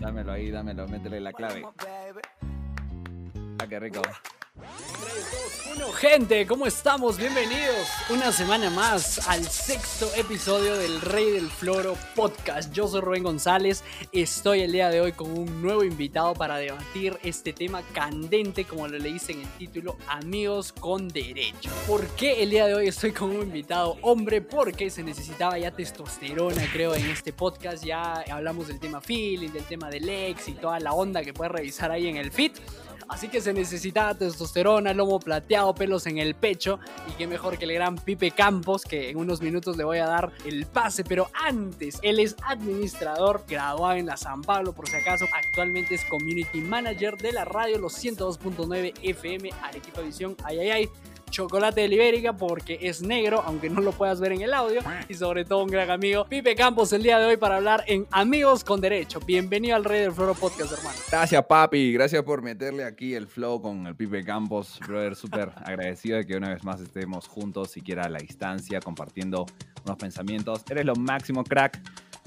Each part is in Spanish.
Dámelo ahí, dámelo, métele la clave. Ah, qué rico. Gente, ¿cómo estamos? Bienvenidos una semana más al sexto episodio del Rey del Floro podcast. Yo soy Rubén González, estoy el día de hoy con un nuevo invitado para debatir este tema candente, como lo leíste en el título, Amigos con Derecho. ¿Por qué el día de hoy estoy con un invitado hombre? Porque se necesitaba ya testosterona, creo, en este podcast. Ya hablamos del tema feeling, del tema del ex y toda la onda que puedes revisar ahí en el feed. Así que se necesitaba testosterona, lomo plateado, pelos en el pecho. Y qué mejor que el gran Pipe Campos, que en unos minutos le voy a dar el pase. Pero antes, él es administrador, graduado en la San Pablo, por si acaso. Actualmente es community manager de la radio Los 102.9 FM Arequipa Visión. Ay, ay, ay chocolate de Libérica porque es negro, aunque no lo puedas ver en el audio. Y sobre todo un gran amigo, Pipe Campos, el día de hoy para hablar en Amigos con Derecho. Bienvenido al Rey del Floro Podcast, hermano. Gracias, papi. Gracias por meterle aquí el flow con el Pipe Campos. Brother, súper agradecido de que una vez más estemos juntos, siquiera a la distancia, compartiendo unos pensamientos. Eres lo máximo, crack.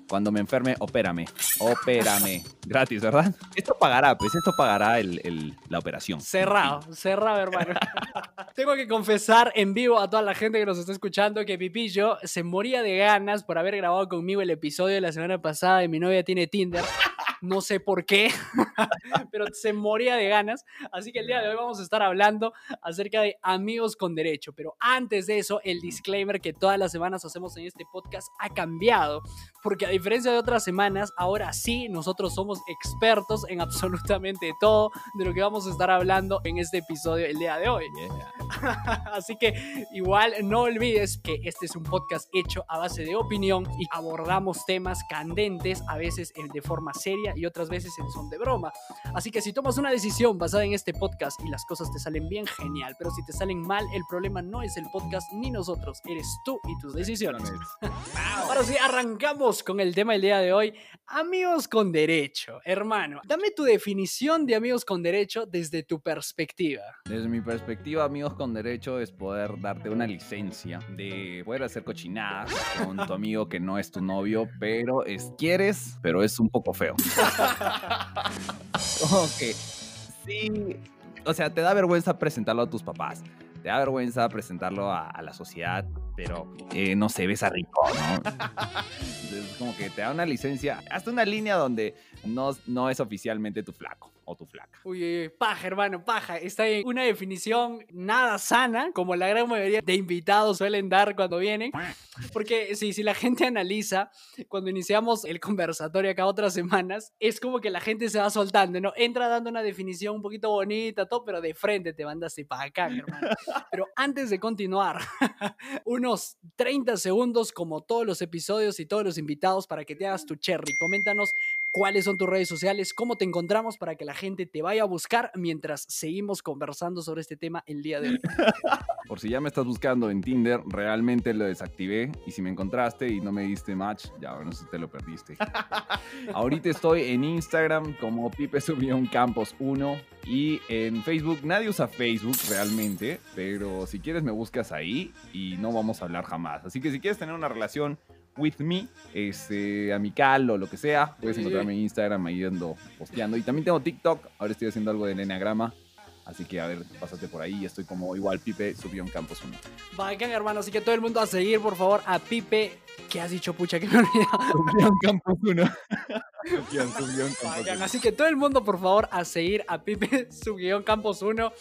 Cuando me enferme, opérame. Opérame. Gratis, ¿verdad? Esto pagará, pues esto pagará el, la operación. Cerrado, cerrado, hermano. Tengo que confesar en vivo a toda la gente que nos está escuchando que Pipillo se moría de ganas por haber grabado conmigo el episodio de la semana pasada de Mi novia tiene Tinder no sé por qué, pero se moría de ganas. Así que el día de hoy vamos a estar hablando acerca de amigos con derecho. Pero antes de eso, el disclaimer que todas las semanas hacemos en este podcast ha cambiado. Porque a diferencia de otras semanas, ahora sí nosotros somos expertos en absolutamente todo de lo que vamos a estar hablando en este episodio el día de hoy. Así que igual no olvides que este es un podcast hecho a base de opinión y abordamos temas candentes, a veces de forma seria y otras veces en son de broma. Así que si tomas una decisión basada en este podcast y las cosas te salen bien, genial. Pero si te salen mal, el problema no es el podcast ni nosotros, eres tú y tus decisiones. Ahora sí, arrancamos con el tema del día de hoy. Amigos con derecho. Hermano, dame tu definición de amigos con derecho desde tu perspectiva. Desde mi perspectiva, amigos con derecho es poder darte una licencia de poder hacer cochinadas con tu amigo que no es tu novio, pero es quieres, pero es un poco feo. Ok. Sí. O sea, te da vergüenza presentarlo a tus papás. Te da vergüenza presentarlo a, la sociedad, pero eh, no se ves a rico, ¿no? es como que te da una licencia, hasta una línea donde no, no es oficialmente tu flaco o tu flaca. Uy, paja, hermano, paja. Está en una definición nada sana, como la gran mayoría de invitados suelen dar cuando vienen. Porque si, si la gente analiza, cuando iniciamos el conversatorio acá otras semanas, es como que la gente se va soltando, ¿no? Entra dando una definición un poquito bonita, todo, pero de frente te mandas para acá, hermano. Pero antes de continuar, unos 30 segundos, como todos los episodios y todos los invitados, para que te hagas tu cherry. Coméntanos cuáles son tus redes sociales, cómo te encontramos para que la gente te vaya a buscar mientras seguimos conversando sobre este tema el día de hoy. Por si ya me estás buscando en Tinder, realmente lo desactivé y si me encontraste y no me diste match, ya no sé si te lo perdiste. Ahorita estoy en Instagram como Pipe Campos 1 y en Facebook, nadie usa Facebook realmente, pero si quieres me buscas ahí y no vamos a hablar jamás. Así que si quieres tener una relación with me, este, amical o lo que sea. Puedes encontrarme en Instagram ahí ando posteando. Y también tengo TikTok. Ahora estoy haciendo algo de Nenagrama. Así que a ver, pásate por ahí. Estoy como igual Pipe subió un Campos 1. Bacán, hermano. Así que todo el mundo a seguir, por favor, a Pipe. ¿Qué has dicho, pucha? Que me olvidado. Subió Campos 1. Así que todo el mundo, por favor, a seguir a Pipe, su guion Campos 1,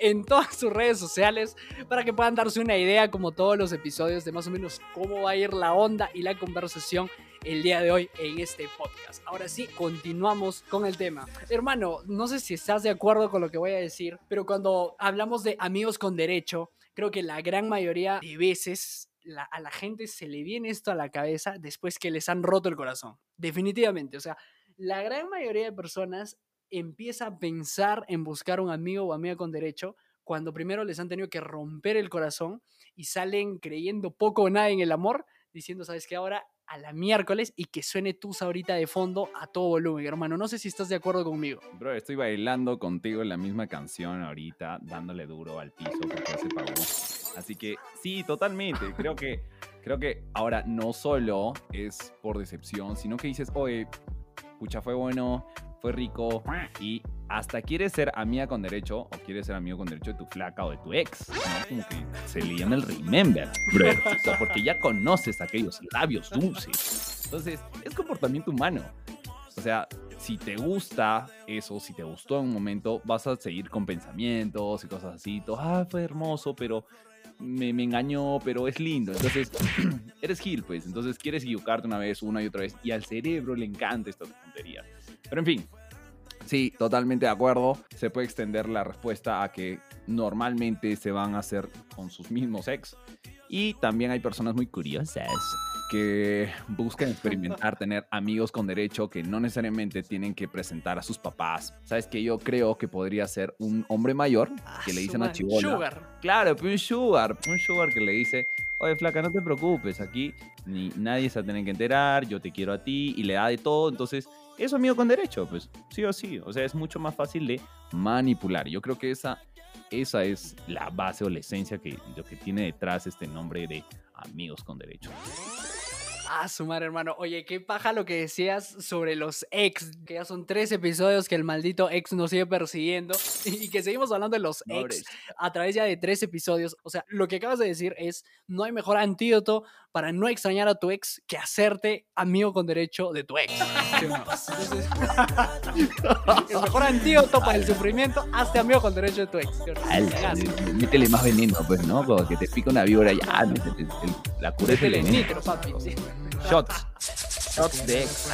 en todas sus redes sociales, para que puedan darse una idea, como todos los episodios, de más o menos cómo va a ir la onda y la conversación el día de hoy en este podcast. Ahora sí, continuamos con el tema. Hermano, no sé si estás de acuerdo con lo que voy a decir, pero cuando hablamos de amigos con derecho, creo que la gran mayoría de veces a la gente se le viene esto a la cabeza después que les han roto el corazón. Definitivamente, o sea, la gran mayoría de personas empieza a pensar en buscar un amigo o amiga con derecho cuando primero les han tenido que romper el corazón y salen creyendo poco o nada en el amor, diciendo, ¿sabes qué? Ahora a la miércoles y que suene tus ahorita de fondo a todo volumen, hermano. No sé si estás de acuerdo conmigo. Bro, estoy bailando contigo en la misma canción ahorita, dándole duro al piso porque se pagó. Así que sí, totalmente. Creo que, creo que ahora no solo es por decepción, sino que dices, oye, pucha, fue bueno, fue rico y hasta quieres ser amiga con derecho o quieres ser amigo con derecho de tu flaca o de tu ex. Como que se le llama el remember, porque ya conoces aquellos labios dulces. Entonces, es comportamiento humano. O sea, si te gusta eso, si te gustó en un momento, vas a seguir con pensamientos y cosas así. Ah, fue hermoso, pero me, me, engañó, pero es lindo. Entonces, eres Gil, pues. Entonces, quieres equivocarte una vez, una y otra vez. Y al cerebro le encanta esta tontería. Pero en fin, sí, totalmente de acuerdo. Se puede extender la respuesta a que normalmente se van a hacer con sus mismos ex. Y también hay personas muy curiosas que buscan experimentar, tener amigos con derecho que no necesariamente tienen que presentar a sus papás. Sabes que yo creo que podría ser un hombre mayor Ah, que le dicen a madre, Chibola. Sugar. Claro, un sugar, un sugar que le dice, oye flaca, no te preocupes, aquí ni nadie se va a tener que enterar, yo te quiero a ti y le da de todo, entonces es amigo con derecho, pues sí o sí, o sea, es mucho más fácil de manipular. Yo creo que esa, esa es la base o la esencia que, lo que tiene detrás este nombre de amigos con derecho. Ah, su madre, hermano. Oye, qué paja lo que decías sobre los ex. Que ya son tres episodios que el maldito ex nos sigue persiguiendo. Y que seguimos hablando de los ex a través ya de tres episodios. O sea, lo que acabas de decir es: no hay mejor antídoto para no extrañar a tu ex que hacerte amigo con derecho de tu ex. ¿Sí o no? Entonces, el mejor antídoto para el sufrimiento, hazte amigo con derecho de tu ex. Cagazo. métele más veneno, pues, ¿no? Como que te pica una víbora y ya, la cura es el veneno. nitro, papi. sí. Shots. Shots de ex.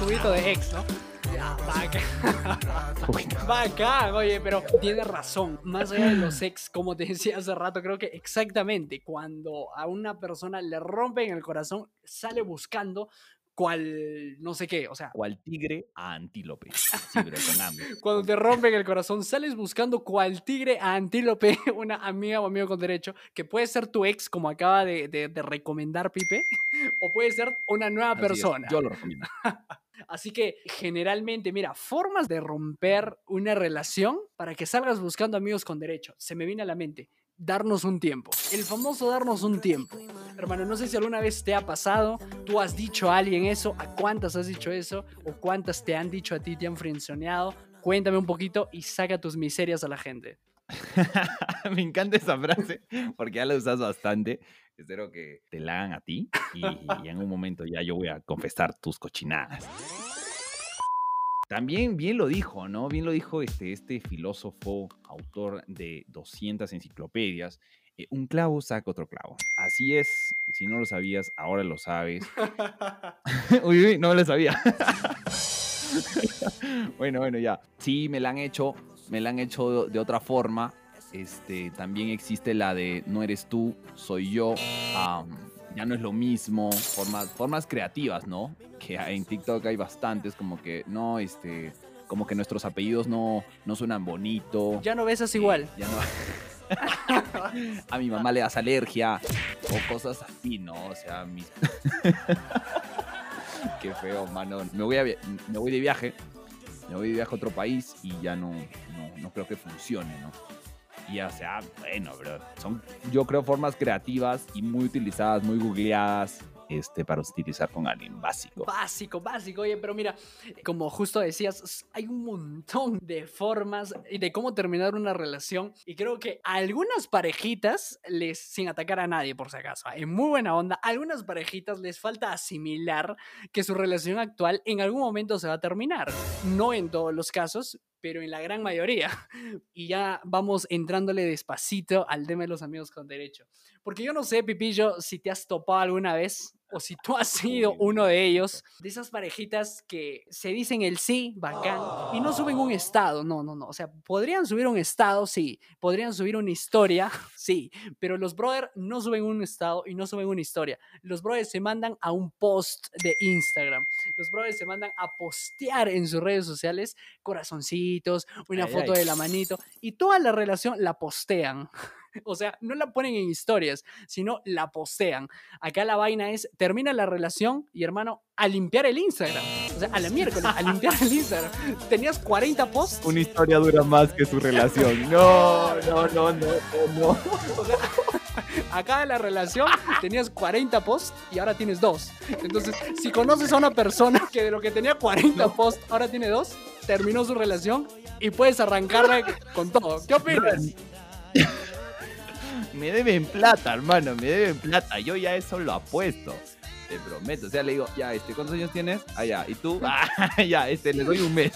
Juguito de ex, ¿no? Ya, bacán. Bacán, oye, pero tienes razón. Más allá de los ex, como te decía hace rato, creo que exactamente cuando a una persona le rompen el corazón, sale buscando cual no sé qué, o sea, cual tigre a antílope. Sí, pero con hambre. cuando te rompen el corazón, sales buscando cual tigre a antílope, una amiga o amigo con derecho, que puede ser tu ex, como acaba de, de- de recomendar Pipe, o puede ser una nueva Así es, persona. Yo lo recomiendo. Así que generalmente, mira, formas de romper una relación para que salgas buscando amigos con derecho. Se me viene a la mente. Darnos un tiempo. El famoso darnos un tiempo. Hermano, no sé si alguna vez te ha pasado, tú has dicho a alguien eso, a cuántas has dicho eso, o cuántas te han dicho a ti, te han frenzoneado. Cuéntame un poquito y saca tus miserias a la gente. Me encanta esa frase porque ya la usas bastante. Espero que te la hagan a ti y, y en un momento ya yo voy a confesar tus cochinadas. También bien lo dijo, ¿no? Bien lo dijo este, este filósofo, autor de 200 enciclopedias. eh, un clavo saca otro clavo. Así es, si no lo sabías, ahora lo sabes. uy, uy, no lo sabía. bueno, bueno, ya. Sí, me la han hecho, me la han hecho de otra forma. Este, también existe la de no eres tú, soy yo. am, ya no es lo mismo. Formas, formas creativas, ¿no? Que en TikTok hay bastantes, como que no, este, como que nuestros apellidos no, no suenan bonito. Ya no besas eh, igual. Ya no. A mi mamá le das alergia o cosas así, ¿no? O sea, mis... Qué feo, mano. Me voy, a me voy de viaje, me voy de viaje a otro país y ya no, no, no creo que funcione, ¿no? Y o sea, bueno, bro, son yo creo formas creativas y muy utilizadas, muy googleadas, este, para utilizar con alguien básico. Básico, básico. Oye, pero mira, como justo decías, hay un montón de formas y de cómo terminar una relación. Y creo que algunas parejitas, les, sin atacar a nadie por si acaso, en muy buena onda, algunas parejitas les falta asimilar que su relación actual en algún momento se va a terminar. No en todos los casos, pero en la gran mayoría. Y ya vamos entrándole despacito al tema de los amigos con derecho. Porque yo no sé, Pipillo, si te has topado alguna vez o si tú has sido uno de ellos, de esas parejitas que se dicen el sí, bacán, y no suben un estado, no, no, no. O sea, podrían subir un estado, sí, podrían subir una historia, sí, pero los brothers no suben un estado y no suben una historia. Los brothers se mandan a un post de Instagram. Los brothers se mandan a postear en sus redes sociales corazoncitos, una Ay, foto ay. de la manito, y toda la relación la postean. O sea, no la ponen en historias, sino la postean. Acá la vaina es, termina la relación y hermano, a limpiar el Instagram. O sea, a la miércoles, a limpiar el Instagram. Tenías 40 posts. Una historia dura más que su relación. No, no, no, no, no. O sea, acá en la relación tenías 40 posts y ahora tienes dos. Entonces, si conoces a una persona que de lo que tenía 40 posts ahora tiene dos, terminó su relación y puedes arrancarla con todo. ¿Qué opinas? Me deben plata, hermano, me deben plata. Yo ya eso lo apuesto. Te prometo. O sea, le digo, ya, este, ¿cuántos años tienes? Ah, ya. ¿Y tú? Ah, ya, este, le doy un mes.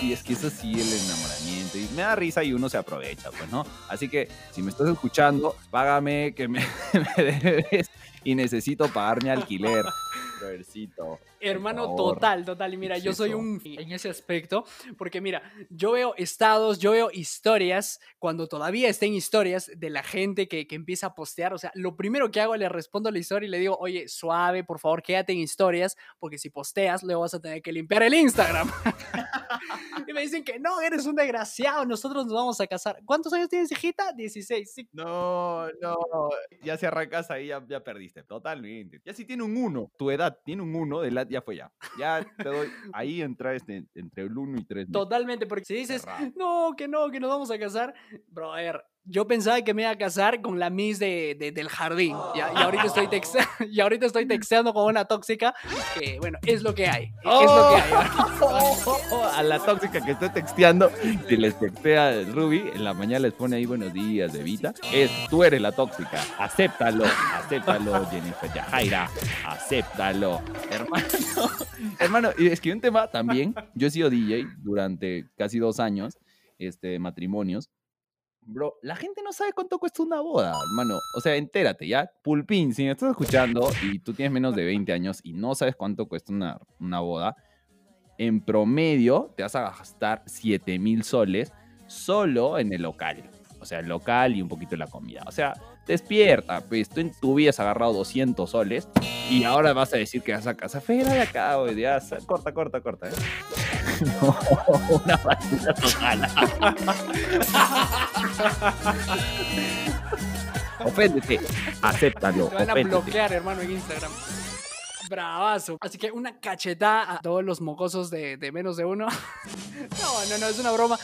Y es que eso sí, el enamoramiento. Y me da risa y uno se aprovecha, pues, ¿no? Así que, si me estás escuchando, págame que me, me debes y necesito pagar mi alquiler. Hermano, total, total. Y mira, yo soy un en ese aspecto, porque mira, yo veo estados, yo veo historias, cuando todavía estén historias de la gente que, que empieza a postear. O sea, lo primero que hago, le respondo a la historia y le digo, oye, suave, por favor, quédate en historias, porque si posteas, luego vas a tener que limpiar el Instagram. y me dicen que no, eres un desgraciado, nosotros nos vamos a casar. ¿Cuántos años tienes, hijita? 16. Sí. No, no, ya si arrancas ahí, ya, ya perdiste, totalmente. Ya si tiene un 1, tu edad tiene un 1, de la, ya fue ya. Ya te doy, ahí entra este, entre el 1 y 3. Totalmente, porque si dices, no, que no, que nos vamos a casar, brother, yo pensaba que me iba a casar con la Miss de, del jardín. Y, ahorita estoy y ahorita estoy texteando con una tóxica que, bueno, es lo que hay. Es lo que hay. a la tóxica que estoy texteando, si les textea Ruby, en la mañana les pone ahí buenos días de Vita. Es, tú eres la tóxica. Acéptalo, acéptalo, Jennifer Yajaira. Acéptalo. Hermano, hermano, es que un tema también, yo he sido DJ durante casi dos años, este, matrimonios. Bro, la gente no sabe cuánto cuesta una boda, hermano. O sea, entérate, ¿ya? Pulpín, si me estás escuchando y tú tienes menos de 20 años y no sabes cuánto cuesta una, una boda, en promedio te vas a gastar 7 mil soles solo en el local. O sea, el local y un poquito la comida. O sea, despierta, pues tú en tu vida has agarrado 200 soles y ahora vas a decir que vas a casa fera de acá, güey. Ya, corta, corta, corta, ¿eh? No, una basura total. Oféndete, acéptalo. Te van a bloquear, hermano, en Instagram. Bravazo. Así que una cachetada a todos los mocosos de, de menos de uno. No, no, no, es una broma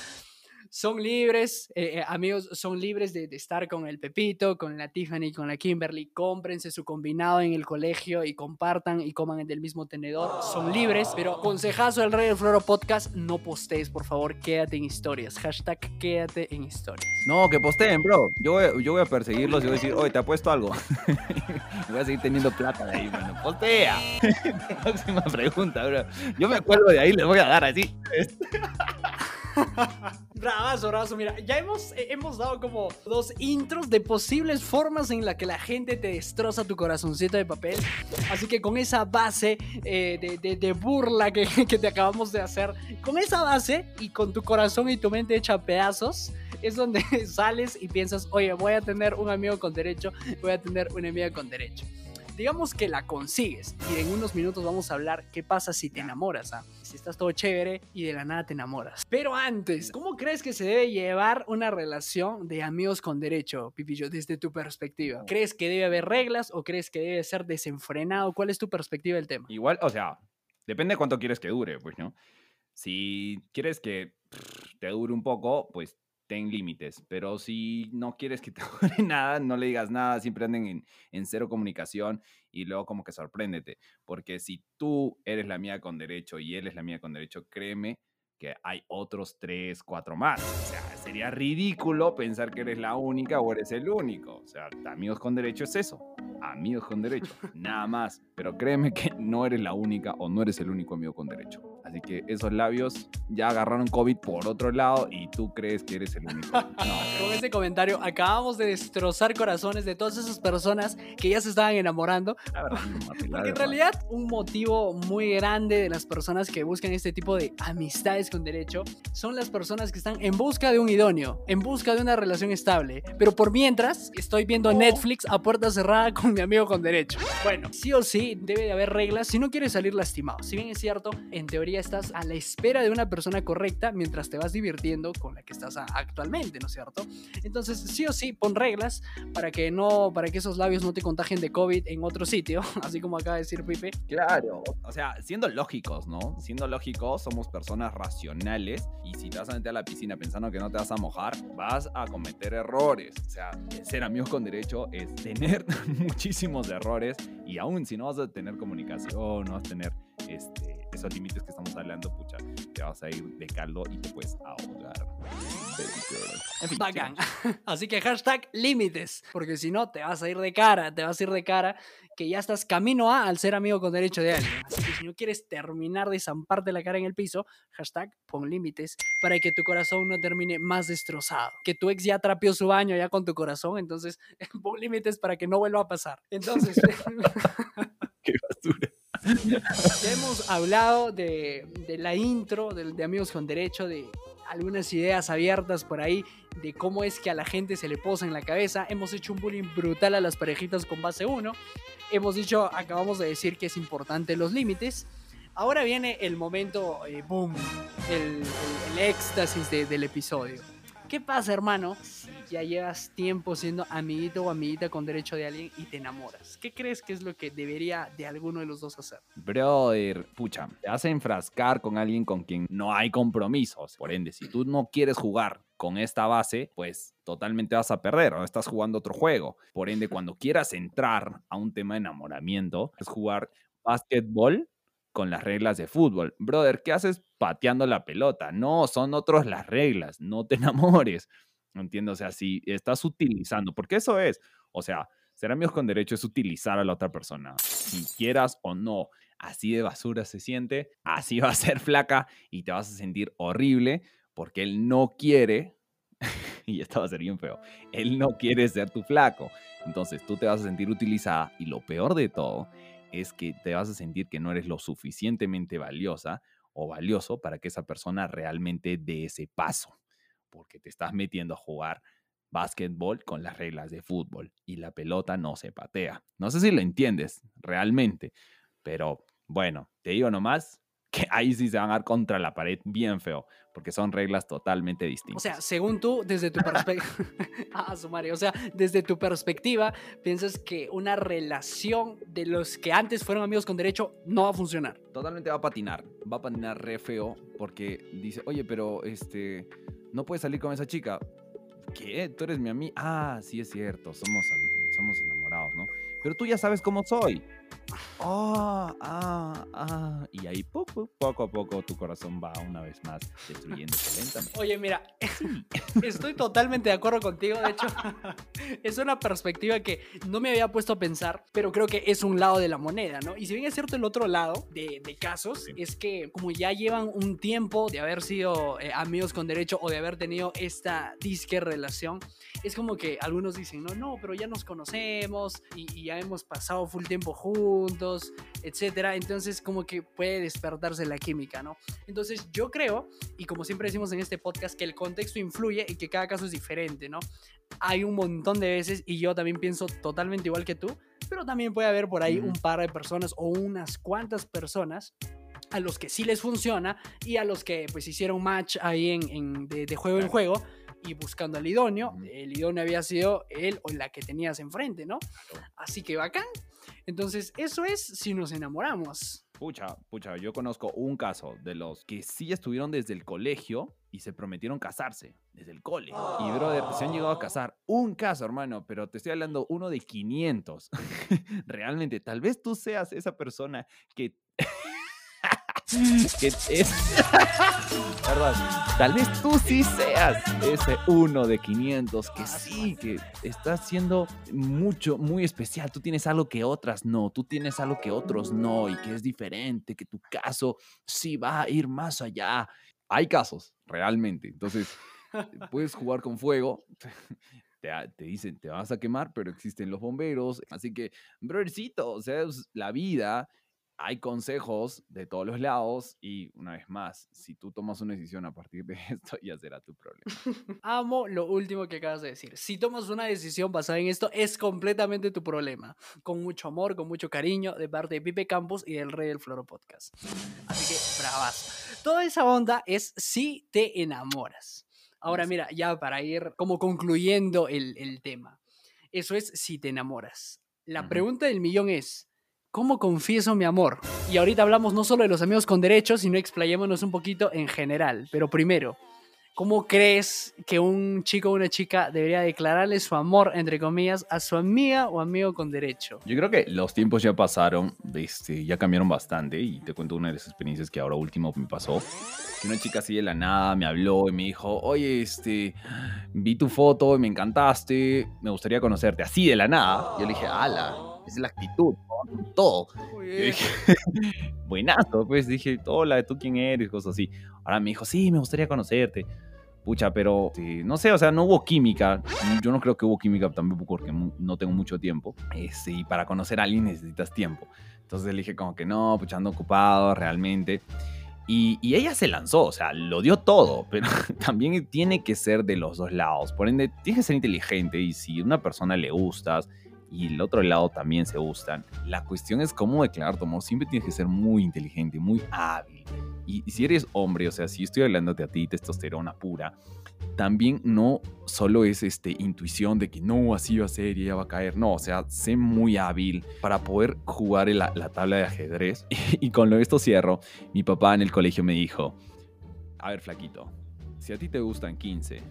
son libres, eh, eh, amigos, son libres de, estar con el Pepito, con la Tiffany, con la Kimberly. Cómprense su combinado en el colegio y compartan y coman del mismo tenedor. Son libres, pero consejazo del Rey del Floro Podcast, no postees, por favor, quédate en historias. Hashtag quédate en historias. No, que posteen, bro. Yo voy, yo voy a perseguirlos y voy a decir, oye, te apuesto algo. voy a seguir teniendo plata de ahí, bueno, postea. Próxima pregunta, bro. Yo me acuerdo de ahí, les voy a dar así. bravazo, bravazo. Mira, ya hemos, eh, hemos dado como dos intros de posibles formas en las que la gente te destroza tu corazoncito de papel. Así que con esa base eh, de, burla que, que te acabamos de hacer, con esa base y con tu corazón y tu mente hecha pedazos, es donde sales y piensas, oye, voy a tener un amigo con derecho, voy a tener una amiga con derecho digamos que la consigues y en unos minutos vamos a hablar qué pasa si te enamoras, ¿ah? si estás todo chévere y de la nada te enamoras. Pero antes, ¿cómo crees que se debe llevar una relación de amigos con derecho, Pipillo, desde tu perspectiva? ¿Crees que debe haber reglas o crees que debe ser desenfrenado? ¿Cuál es tu perspectiva del tema? Igual, o sea, depende de cuánto quieres que dure, pues, ¿no? Si quieres que te dure un poco, pues ten límites, pero si no quieres que te dure nada, no le digas nada, siempre anden en, cero comunicación y luego como que sorpréndete, porque si tú eres la mía con derecho y él es la mía con derecho, créeme que hay otros tres, cuatro más. Sería ridículo pensar que eres la única o eres el único. O sea, amigos con derecho es eso, amigos con derecho, nada más. Pero créeme que no eres la única o no eres el único amigo con derecho. Así que esos labios ya agarraron COVID por otro lado y tú crees que eres el único. Con ese comentario acabamos de destrozar corazones de todas esas personas que ya se estaban enamorando. Porque en realidad un motivo muy grande de las personas que buscan este tipo de amistades con derecho son las personas que están en busca de un idóneo, en busca de una relación estable. Pero por mientras estoy viendo Netflix a puerta cerrada con mi amigo con derecho. Bueno, sí o sí debe de haber reglas si no quieres salir lastimado. Si bien es cierto, en teoría estás a la espera de una persona correcta mientras te vas divirtiendo con la que estás actualmente, ¿no es cierto? Entonces, sí o sí, pon reglas para que no, para que esos labios no te contagien de COVID en otro sitio, así como acaba de decir Pipe. Claro, o sea, siendo lógicos, ¿no? Siendo lógicos, somos personas racionales y si te vas a meter a la piscina pensando que no te vas a mojar, vas a cometer errores. O sea, ser amigos con derecho es tener muchísimos errores y aún si no vas a tener comunicación, no vas a tener este, esos límites que estamos hablando, pucha, te vas a ir de caldo y te puedes ahogar. En fin, Así que hashtag límites, porque si no te vas a ir de cara, te vas a ir de cara, que ya estás camino a al ser amigo con derecho de alguien. Así que si no quieres terminar de zamparte la cara en el piso, hashtag pon límites para que tu corazón no termine más destrozado. Que tu ex ya trapeó su baño ya con tu corazón, entonces pon límites para que no vuelva a pasar. Entonces... Qué basura. Hemos hablado de, la intro, de, Amigos con Derecho, de algunas ideas abiertas por ahí, de cómo es que a la gente se le posa en la cabeza. Hemos hecho un bullying brutal a las parejitas con base 1. Hemos dicho, acabamos de decir que es importante los límites. Ahora viene el momento, eh, boom, el, éxtasis del episodio. ¿Qué pasa, hermano, si ya llevas tiempo siendo amiguito o amiguita con derecho de alguien y te enamoras? ¿Qué crees que es lo que debería de alguno de los dos hacer? Brother, pucha, te a enfrascar con alguien con quien no hay compromisos. Por ende, si tú no quieres jugar con esta base, pues totalmente vas a perder, o estás jugando otro juego. Por ende, cuando quieras entrar a un tema de enamoramiento, es jugar básquetbol con las reglas de fútbol. Brother, ¿qué haces pateando la pelota? No, son otros las reglas, no te enamores. No entiendo, o sea, si estás utilizando, porque eso es, o sea, ser amigos con derecho es utilizar a la otra persona, si quieras o no. Así de basura se siente, así va a ser flaca y te vas a sentir horrible porque él no quiere, y esto va a ser bien feo, él no quiere ser tu flaco. Entonces tú te vas a sentir utilizada y lo peor de todo es que te vas a sentir que no eres lo suficientemente valiosa o valioso para que esa persona realmente dé ese paso, porque te estás metiendo a jugar básquetbol con las reglas de fútbol y la pelota no se patea. No sé si lo entiendes realmente, pero bueno, te digo nomás, que ahí sí se van a dar contra la pared bien feo, porque son reglas totalmente distintas. O sea, según tú, desde tu perspectiva, ah, o sea, desde tu perspectiva, piensas que una relación de los que antes fueron amigos con derecho no va a funcionar. Totalmente va a patinar, va a patinar re feo, porque dice, oye, pero este, no puedes salir con esa chica. ¿Qué? ¿Tú eres mi amiga? Ah, sí es cierto, somos, somos enamorados, ¿no? Pero tú ya sabes cómo soy. Oh, ah, ah. Y ahí poco, poco a poco tu corazón va una vez más destruyéndose lentamente. Oye, mira, estoy totalmente de acuerdo contigo. De hecho, es una perspectiva que no me había puesto a pensar, pero creo que es un lado de la moneda, ¿no? Y si bien es cierto el otro lado de, casos, es que como ya llevan un tiempo de haber sido eh, amigos con derecho o de haber tenido esta disque relación, es como que algunos dicen, no, no, pero ya nos conocemos y, y ya hemos pasado full tiempo juntos etcétera. Entonces, como que puede despertarse la química, ¿no? Entonces, yo creo, y como siempre decimos en este podcast, que el contexto influye y que cada caso es diferente, ¿no? Hay un montón de veces, y yo también pienso totalmente igual que tú, pero también puede haber por ahí un par de personas o unas cuantas personas a los que sí les funciona y a los que pues hicieron match ahí en, de, juego en juego y buscando al idóneo. El idóneo había sido él o la que tenías enfrente, ¿no? Así que bacán. Entonces, eso es si nos enamoramos. Pucha, pucha, yo conozco un caso de los que sí estuvieron desde el colegio y se prometieron casarse desde el cole. Y brother, se han llegado a casar. Un caso, hermano, pero te estoy hablando uno de 500. Realmente, tal vez tú seas esa persona que que es. Tal vez tú sí seas ese uno de 500 que sí, que está siendo mucho, muy especial. Tú tienes algo que otras no, tú tienes algo que otros no y que es diferente, que tu caso sí va a ir más allá. Hay casos, realmente. Entonces, puedes jugar con fuego. Te, te, dicen, te vas a quemar, pero existen los bomberos. Así que, brothercito, o sea, la vida hay consejos de todos los lados y una vez más, si tú tomas una decisión a partir de esto, ya será tu problema. Amo lo último que acabas de decir. Si tomas una decisión basada en esto, es completamente tu problema. Con mucho amor, con mucho cariño de parte de Pipe Campos y del Rey del Floro Podcast. Así que, bravas. Toda esa onda es si te enamoras. Ahora, mira, ya para ir como concluyendo el, el tema. Eso es si te enamoras. La pregunta del millón es, ¿cómo confieso mi amor? Y ahorita hablamos no solo de los amigos con derechos, sino explayémonos un poquito en general. Pero primero, ¿cómo crees que un chico o una chica debería declararle su amor, entre comillas, a su amiga o amigo con derecho? Yo creo que los tiempos ya pasaron, este, ya cambiaron bastante y te cuento una de las experiencias que ahora último me pasó. Que una chica así de la nada me habló y me dijo, oye, este, vi tu foto y me encantaste, me gustaría conocerte. Así de la nada. Yo le dije, ala, es la actitud, todo. Yo dije, buenazo, pues dije, hola, ¿tú quién eres? Cosas así. Ahora me dijo, sí, me gustaría conocerte. Pucha, pero sí, no sé, o sea, no hubo química. Yo no creo que hubo química tampoco porque no tengo mucho tiempo. Este, y para conocer a alguien necesitas tiempo. Entonces le dije como que no, pucha, ando ocupado realmente. Y, y ella se lanzó, o sea, lo dio todo, pero también tiene que ser de los dos lados. Por ende, tienes que ser inteligente y si a una persona le gustas y el otro lado también se gustan, la cuestión es cómo declarar tu amor. Siempre tienes que ser muy inteligente, muy hábil. Y, y si eres hombre, o sea, si estoy hablándote a ti, testosterona pura, también no solo es este, intuición de que no, así va a ser y ella va a caer. No, o sea, sé muy hábil para poder jugar la, la tabla de ajedrez. Y, con lo esto cierro. Mi papá en el colegio me dijo, a ver, flaquito, si a ti te gustan 15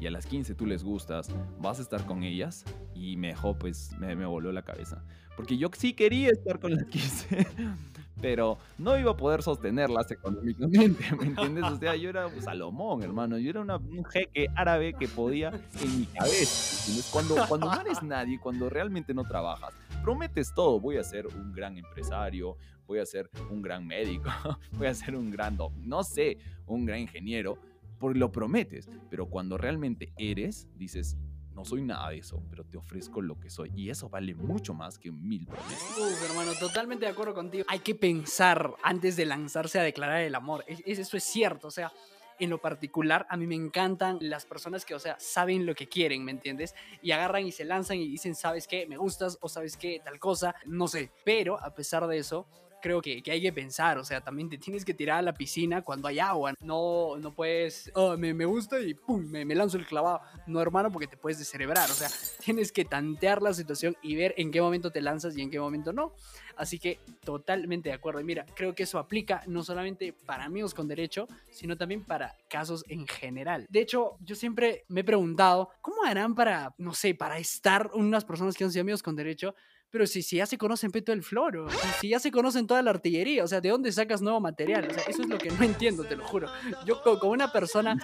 y a las 15 tú les gustas, ¿vas a estar con ellas? Y me dejó, pues, me, me voló la cabeza. Porque yo sí quería estar con las 15, pero no iba a poder sostenerlas económicamente, ¿me entiendes? O sea, yo era Salomón, hermano. Yo era una- un jeque árabe que podía en mi cabeza. Cuando, cuando no eres nadie, cuando realmente no trabajas, prometes todo. Voy a ser un gran empresario, voy a ser un gran médico, voy a ser un gran, no sé, un gran ingeniero, porque lo prometes. Pero cuando realmente eres, dices, no soy nada de eso, pero te ofrezco lo que soy. Y eso vale mucho más que mil promesas. Uf, hermano, totalmente de acuerdo contigo. Hay que pensar antes de lanzarse a declarar el amor. Es- es- eso es cierto, o sea, en lo particular, a mí me encantan las personas que, o sea, saben lo que quieren, ¿me entiendes? Y agarran y se lanzan y dicen, ¿sabes qué? Me gustas o ¿sabes qué? Tal cosa, no sé. Pero a pesar de eso, creo que, que hay que pensar, o sea, también te tienes que tirar a la piscina cuando hay agua. No, no puedes, oh, me, me gusta y pum, me, me lanzo el clavado. No, hermano, porque te puedes descerebrar, o sea, tienes que tantear la situación y ver en qué momento te lanzas y en qué momento no. Así que totalmente de acuerdo. Y mira, creo que eso aplica no solamente para amigos con derecho, sino también para casos en general. De hecho, yo siempre me he preguntado, ¿cómo harán para, no sé, para estar unas personas que han sido amigos con derecho? Pero si, si ya se conocen Peto del Floro, si, si ya se conocen toda la artillería, o sea, ¿de dónde sacas nuevo material? O sea, eso es lo que no entiendo, te lo juro. Yo co- como una persona,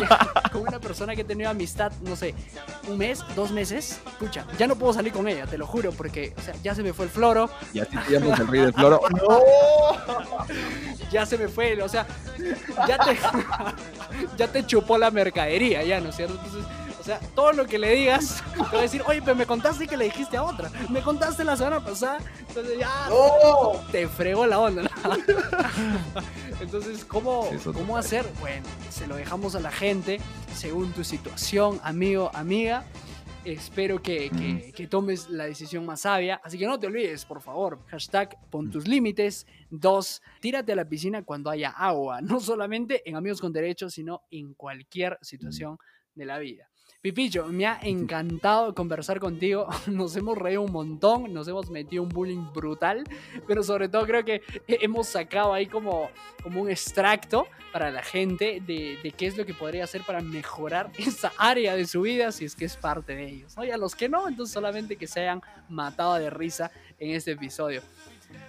como una persona que he tenido amistad, no sé, un mes, dos meses, pucha, ya no puedo salir con ella, te lo juro, porque, o sea, ya se me fue el floro, Y así te llamas el rey del floro. ya se me fue, o sea, ya te, ya te chupó la mercadería, ya, ¿no es cierto? Entonces, o sea, todo lo que le digas, te va a decir, oye, pero me contaste que le dijiste a otra, me contaste la semana pasada, entonces ya te fregó la onda. ¿no? Entonces, ¿cómo, ¿cómo hacer? Bueno, se lo dejamos a la gente según tu situación, amigo, amiga. Espero que, que- que tomes la decisión más sabia. Así que no te olvides, por favor. Hashtag pon tus límites. Dos, tírate a la piscina cuando haya agua. No solamente en Amigos con Derechos, sino en cualquier situación de la vida. Pipillo, me ha encantado conversar contigo. Nos hemos reído un montón, nos hemos metido un bullying brutal, pero sobre todo creo que hemos sacado ahí como, como un extracto para la gente de, de qué es lo que podría hacer para mejorar esa área de su vida si es que es parte de ellos. ¿no? Y a los que no, entonces solamente que se hayan matado de risa en este episodio.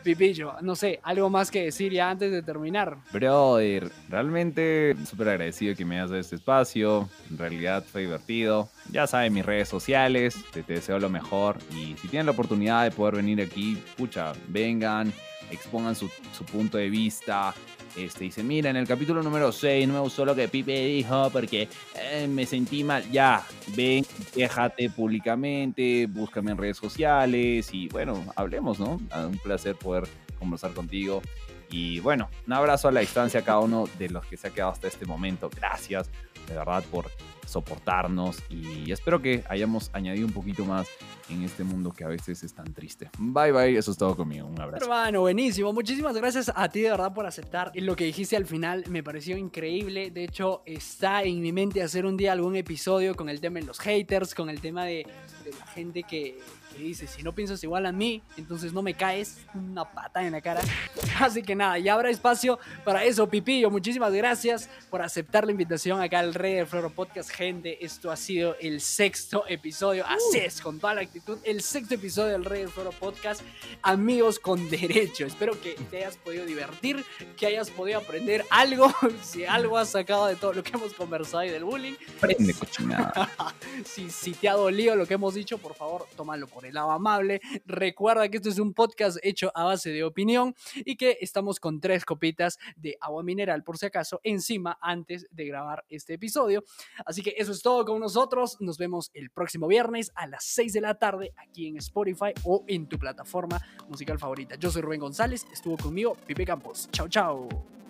Pipillo, no sé, algo más que decir ya antes de terminar. Brother, realmente súper agradecido que me hayas dado este espacio. En realidad fue divertido. Ya saben, mis redes sociales, te, te deseo lo mejor. Y si tienen la oportunidad de poder venir aquí, pucha, vengan, expongan su, su punto de vista. Este, dice, mira, en el capítulo número 6 no me gustó lo que Pipe dijo porque eh, me sentí mal. Ya, ven, quéjate públicamente, búscame en redes sociales y bueno, hablemos, ¿no? Ah, Un placer poder conversar contigo. Y bueno, un abrazo a la distancia a cada uno de los que se ha quedado hasta este momento. Gracias de verdad por soportarnos y espero que hayamos añadido un poquito más en este mundo que a veces es tan triste. Bye bye, eso es todo conmigo. Un abrazo. Hermano, buenísimo. Muchísimas gracias a ti de verdad por aceptar lo que dijiste al final. Me pareció increíble. De hecho, está en mi mente hacer un día algún episodio con el tema de los haters, con el tema de, la gente que, que dice, si no piensas igual a mí, entonces no me caes una pata en la cara. Así que nada, ya habrá espacio para eso, Pipillo. Muchísimas gracias por aceptar la invitación acá al Rey del Floro Podcast. Gente, esto ha sido el sexto episodio. Así es, con toda la actitud, el sexto episodio del Rey del Floro Podcast. Amigos con derecho. Espero que te hayas podido divertir, que hayas podido aprender algo, si algo has sacado de todo lo que hemos conversado y del bullying. Prende cochinada. si, si te ha dolido lo que hemos dicho, por favor, tómalo por el amable. Recuerda que esto es un podcast hecho a base de opinión y que estamos con tres copitas de agua mineral, por si acaso, encima antes de grabar este episodio. Así que eso es todo con nosotros. Nos vemos el próximo viernes a las 6 de la tarde aquí en Spotify o en tu plataforma musical favorita. Yo soy Rubén González, estuvo conmigo Pipe Campos. Chao, chao.